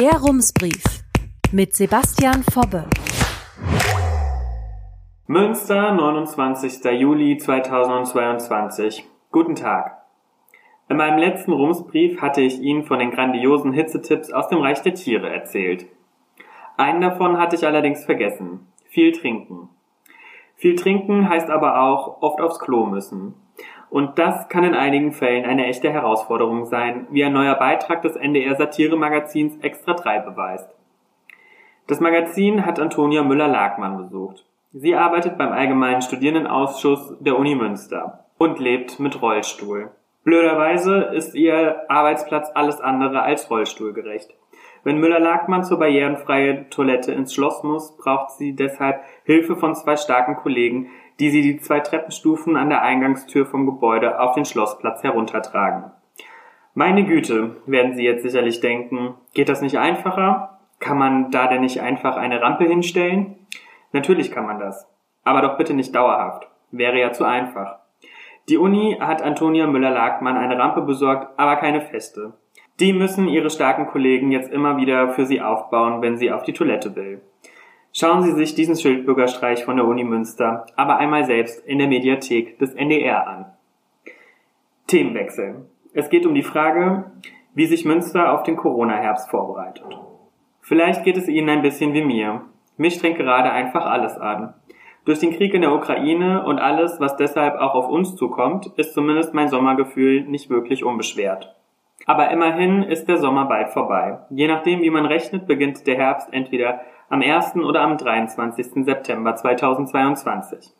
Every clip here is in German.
Der Rumsbrief mit Sebastian Fobbe. Münster, 29. Juli 2022. Guten Tag. In meinem letzten Rumsbrief hatte ich Ihnen von den grandiosen Hitzetipps aus dem Reich der Tiere erzählt. Einen davon hatte ich allerdings vergessen. Viel trinken. Viel trinken heißt aber auch oft aufs Klo müssen. Und das kann in einigen Fällen eine echte Herausforderung sein, wie ein neuer Beitrag des NDR Satire-Magazins Extra 3 beweist. Das Magazin hat Antonia Müller-Lagmann besucht. Sie arbeitet beim Allgemeinen Studierendenausschuss der Uni Münster und lebt mit Rollstuhl. Blöderweise ist ihr Arbeitsplatz alles andere als rollstuhlgerecht. Wenn Müller-Lagmann zur barrierenfreien Toilette ins Schloss muss, braucht sie deshalb Hilfe von zwei starken Kollegen, die sie die zwei Treppenstufen an der Eingangstür vom Gebäude auf den Schlossplatz heruntertragen. Meine Güte, werden Sie jetzt sicherlich denken, geht das nicht einfacher? Kann man da denn nicht einfach eine Rampe hinstellen? Natürlich kann man das. Aber doch bitte nicht dauerhaft. Wäre ja zu einfach. Die Uni hat Antonia Müller-Lagmann eine Rampe besorgt, aber keine feste. Die müssen ihre starken Kollegen jetzt immer wieder für sie aufbauen, wenn sie auf die Toilette will. Schauen Sie sich diesen Schildbürgerstreich von der Uni Münster aber einmal selbst in der Mediathek des NDR an. Themenwechsel. Es geht um die Frage, wie sich Münster auf den Corona-Herbst vorbereitet. Vielleicht geht es Ihnen ein bisschen wie mir. Mich strengt gerade einfach alles an. Durch den Krieg in der Ukraine und alles, was deshalb auch auf uns zukommt, ist zumindest mein Sommergefühl nicht wirklich unbeschwert. Aber immerhin ist der Sommer bald vorbei. Je nachdem, wie man rechnet, beginnt der Herbst entweder am 1. oder am 23. September 2022.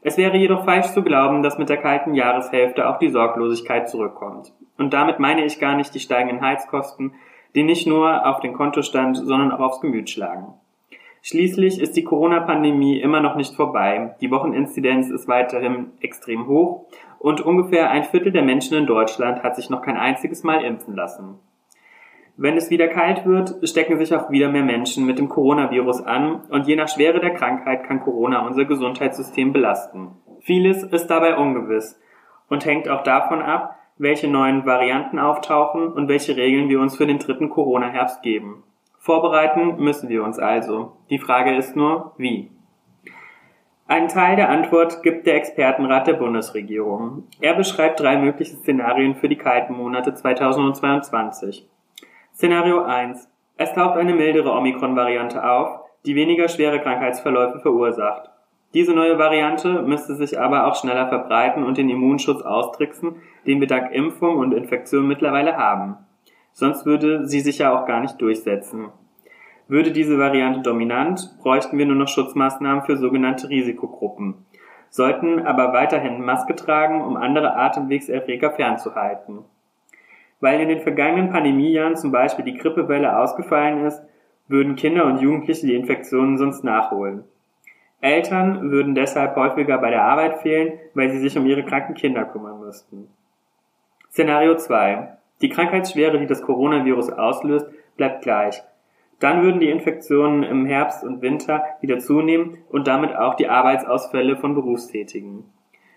Es wäre jedoch falsch zu glauben, dass mit der kalten Jahreshälfte auch die Sorglosigkeit zurückkommt. Und damit meine ich gar nicht die steigenden Heizkosten, die nicht nur auf den Kontostand, sondern auch aufs Gemüt schlagen. Schließlich ist die Corona-Pandemie immer noch nicht vorbei. Die Wocheninzidenz ist weiterhin extrem hoch und ungefähr ein Viertel der Menschen in Deutschland hat sich noch kein einziges Mal impfen lassen. Wenn es wieder kalt wird, stecken sich auch wieder mehr Menschen mit dem Coronavirus an und je nach Schwere der Krankheit kann Corona unser Gesundheitssystem belasten. Vieles ist dabei ungewiss und hängt auch davon ab, welche neuen Varianten auftauchen und welche Regeln wir uns für den dritten Corona-Herbst geben. Vorbereiten müssen wir uns also. Die Frage ist nur, wie. Einen Teil der Antwort gibt der Expertenrat der Bundesregierung. Er beschreibt drei mögliche Szenarien für die kalten Monate 2022. Szenario 1. Es taucht eine mildere Omikron-Variante auf, die weniger schwere Krankheitsverläufe verursacht. Diese neue Variante müsste sich aber auch schneller verbreiten und den Immunschutz austricksen, den wir dank Impfung und Infektion mittlerweile haben. Sonst würde sie sich ja auch gar nicht durchsetzen. Würde diese Variante dominant, bräuchten wir nur noch Schutzmaßnahmen für sogenannte Risikogruppen, sollten aber weiterhin Maske tragen, um andere Atemwegserreger fernzuhalten. Weil in den vergangenen Pandemiejahren zum Beispiel die Grippewelle ausgefallen ist, würden Kinder und Jugendliche die Infektionen sonst nachholen. Eltern würden deshalb häufiger bei der Arbeit fehlen, weil sie sich um ihre kranken Kinder kümmern müssten. Szenario 2. Die Krankheitsschwere, die das Coronavirus auslöst, bleibt gleich. Dann würden die Infektionen im Herbst und Winter wieder zunehmen und damit auch die Arbeitsausfälle von Berufstätigen.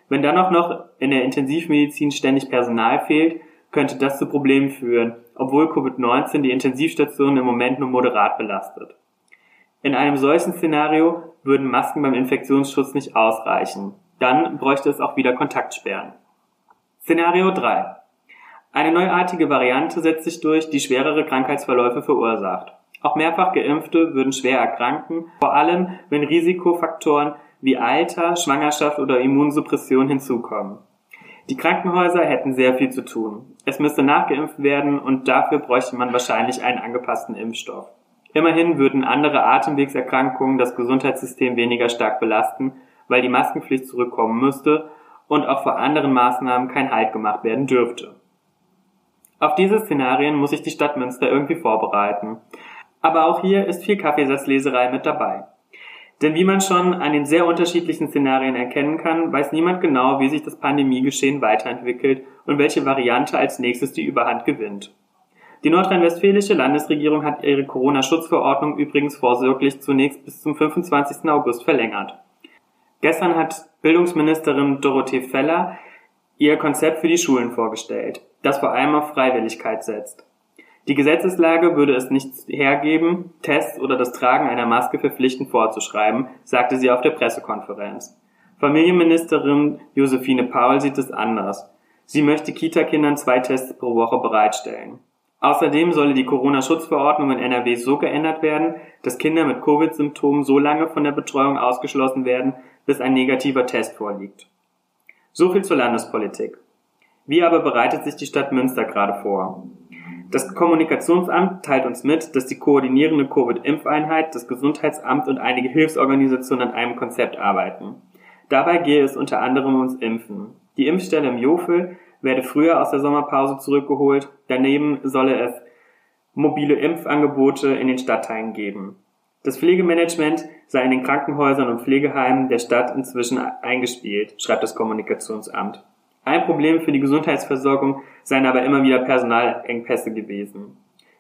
Wenn dann auch noch in der Intensivmedizin ständig Personal fehlt, könnte das zu Problemen führen, obwohl Covid-19 die Intensivstationen im Moment nur moderat belastet. In einem solchen Szenario würden Masken beim Infektionsschutz nicht ausreichen. Dann bräuchte es auch wieder Kontaktsperren. Szenario 3. Eine neuartige Variante setzt sich durch, die schwerere Krankheitsverläufe verursacht. Auch mehrfach Geimpfte würden schwer erkranken, vor allem wenn Risikofaktoren wie Alter, Schwangerschaft oder Immunsuppression hinzukommen. Die Krankenhäuser hätten sehr viel zu tun. Es müsste nachgeimpft werden und dafür bräuchte man wahrscheinlich einen angepassten Impfstoff. Immerhin würden andere Atemwegserkrankungen das Gesundheitssystem weniger stark belasten, weil die Maskenpflicht zurückkommen müsste und auch vor anderen Maßnahmen kein Halt gemacht werden dürfte. Auf diese Szenarien muss sich die Stadt Münster irgendwie vorbereiten. Aber auch hier ist viel Kaffeesatzleserei mit dabei. Denn wie man schon an den sehr unterschiedlichen Szenarien erkennen kann, weiß niemand genau, wie sich das Pandemiegeschehen weiterentwickelt und welche Variante als nächstes die Überhand gewinnt. Die nordrhein-westfälische Landesregierung hat ihre Corona-Schutzverordnung übrigens vorsorglich zunächst bis zum 25. August verlängert. Gestern hat Bildungsministerin Dorothee Feller ihr Konzept für die Schulen vorgestellt, das vor allem auf Freiwilligkeit setzt. Die Gesetzeslage würde es nicht hergeben, Tests oder das Tragen einer Maske verpflichtend vorzuschreiben, sagte sie auf der Pressekonferenz. Familienministerin Josephine Paul sieht es anders. Sie möchte Kita-Kindern zwei Tests pro Woche bereitstellen. Außerdem solle die Corona-Schutzverordnung in NRW so geändert werden, dass Kinder mit Covid-Symptomen so lange von der Betreuung ausgeschlossen werden, bis ein negativer Test vorliegt. So viel zur Landespolitik. Wie aber bereitet sich die Stadt Münster gerade vor? Das Kommunikationsamt teilt uns mit, dass die koordinierende Covid-Impfeinheit, das Gesundheitsamt und einige Hilfsorganisationen an einem Konzept arbeiten. Dabei gehe es unter anderem ums Impfen. Die Impfstelle im Jofel werde früher aus der Sommerpause zurückgeholt. Daneben solle es mobile Impfangebote in den Stadtteilen geben. Das Pflegemanagement sei in den Krankenhäusern und Pflegeheimen der Stadt inzwischen eingespielt, schreibt das Kommunikationsamt. Ein Problem für die Gesundheitsversorgung seien aber immer wieder Personalengpässe gewesen.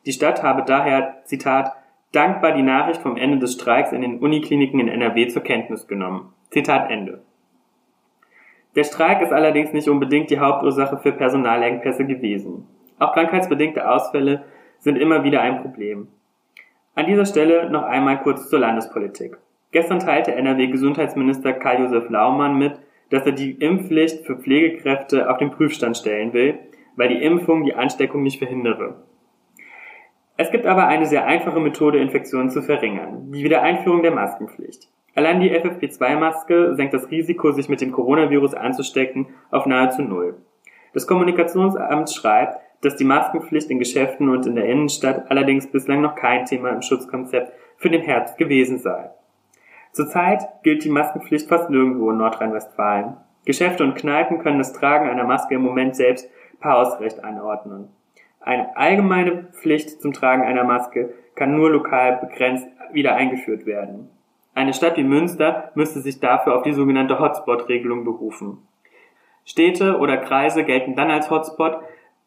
Die Stadt habe daher, Zitat, dankbar die Nachricht vom Ende des Streiks in den Unikliniken in NRW zur Kenntnis genommen. Zitat Ende. Der Streik ist allerdings nicht unbedingt die Hauptursache für Personalengpässe gewesen. Auch krankheitsbedingte Ausfälle sind immer wieder ein Problem. An dieser Stelle noch einmal kurz zur Landespolitik. Gestern teilte NRW-Gesundheitsminister Karl-Josef Laumann mit, dass er die Impfpflicht für Pflegekräfte auf den Prüfstand stellen will, weil die Impfung die Ansteckung nicht verhindere. Es gibt aber eine sehr einfache Methode, Infektionen zu verringern, die Wiedereinführung der Maskenpflicht. Allein die FFP2-Maske senkt das Risiko, sich mit dem Coronavirus anzustecken, auf nahezu null. Das Kommunikationsamt schreibt, dass die Maskenpflicht in Geschäften und in der Innenstadt allerdings bislang noch kein Thema im Schutzkonzept für den Herbst gewesen sei. Zurzeit gilt die Maskenpflicht fast nirgendwo in Nordrhein-Westfalen. Geschäfte und Kneipen können das Tragen einer Maske im Moment selbst per Hausrecht anordnen. Eine allgemeine Pflicht zum Tragen einer Maske kann nur lokal begrenzt wieder eingeführt werden. Eine Stadt wie Münster müsste sich dafür auf die sogenannte Hotspot-Regelung berufen. Städte oder Kreise gelten dann als Hotspot,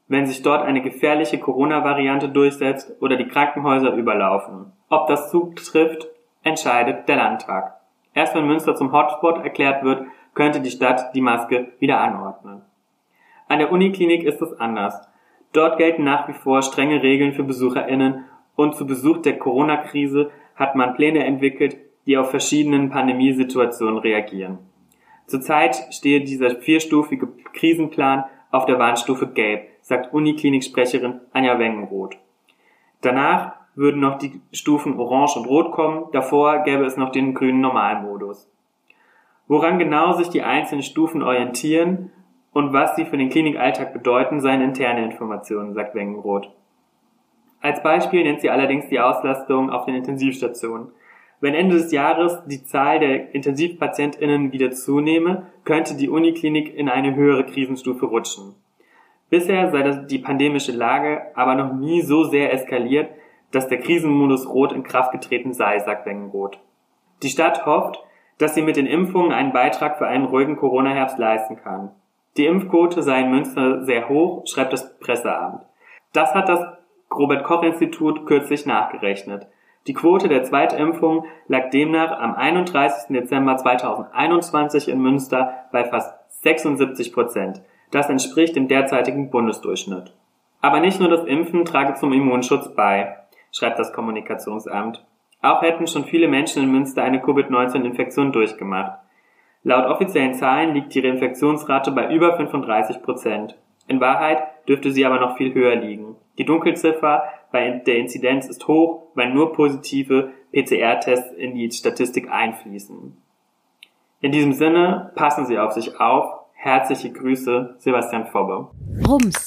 wenn sich dort eine gefährliche Corona-Variante durchsetzt oder die Krankenhäuser überlaufen. Ob das zutrifft, entscheidet der Landtag. Erst wenn Münster zum Hotspot erklärt wird, könnte die Stadt die Maske wieder anordnen. An der Uniklinik ist es anders. Dort gelten nach wie vor strenge Regeln für BesucherInnen und zu Besuch der Corona-Krise hat man Pläne entwickelt, die auf verschiedenen Pandemiesituationen reagieren. Zurzeit stehe dieser vierstufige Krisenplan auf der Warnstufe Gelb, sagt Uniklinik-Sprecherin Anja Wengenroth. Danach würden noch die Stufen Orange und Rot kommen, davor gäbe es noch den grünen Normalmodus. Woran genau sich die einzelnen Stufen orientieren und was sie für den Klinikalltag bedeuten, seien interne Informationen, sagt Wengenroth. Als Beispiel nennt sie allerdings die Auslastung auf den Intensivstationen. Wenn Ende des Jahres die Zahl der IntensivpatientInnen wieder zunehme, könnte die Uniklinik in eine höhere Krisenstufe rutschen. Bisher sei die pandemische Lage aber noch nie so sehr eskaliert, dass der Krisenmodus Rot in Kraft getreten sei, sagt Wengenroth. Die Stadt hofft, dass sie mit den Impfungen einen Beitrag für einen ruhigen Corona-Herbst leisten kann. Die Impfquote sei in Münster sehr hoch, schreibt das Presseamt. Das hat das Robert Koch Institut kürzlich nachgerechnet. Die Quote der Zweitimpfung lag demnach am 31. Dezember 2021 in Münster bei fast 76 Prozent. Das entspricht dem derzeitigen Bundesdurchschnitt. Aber nicht nur das Impfen trage zum Immunschutz bei, schreibt das Kommunikationsamt. Auch hätten schon viele Menschen in Münster eine Covid-19-Infektion durchgemacht. Laut offiziellen Zahlen liegt die Reinfektionsrate bei über 35 Prozent. In Wahrheit dürfte sie aber noch viel höher liegen. Die Dunkelziffer bei der Inzidenz ist hoch, weil nur positive PCR-Tests in die Statistik einfließen. In diesem Sinne, passen Sie auf sich auf. Herzliche Grüße, Sebastian Fobbe. Rums,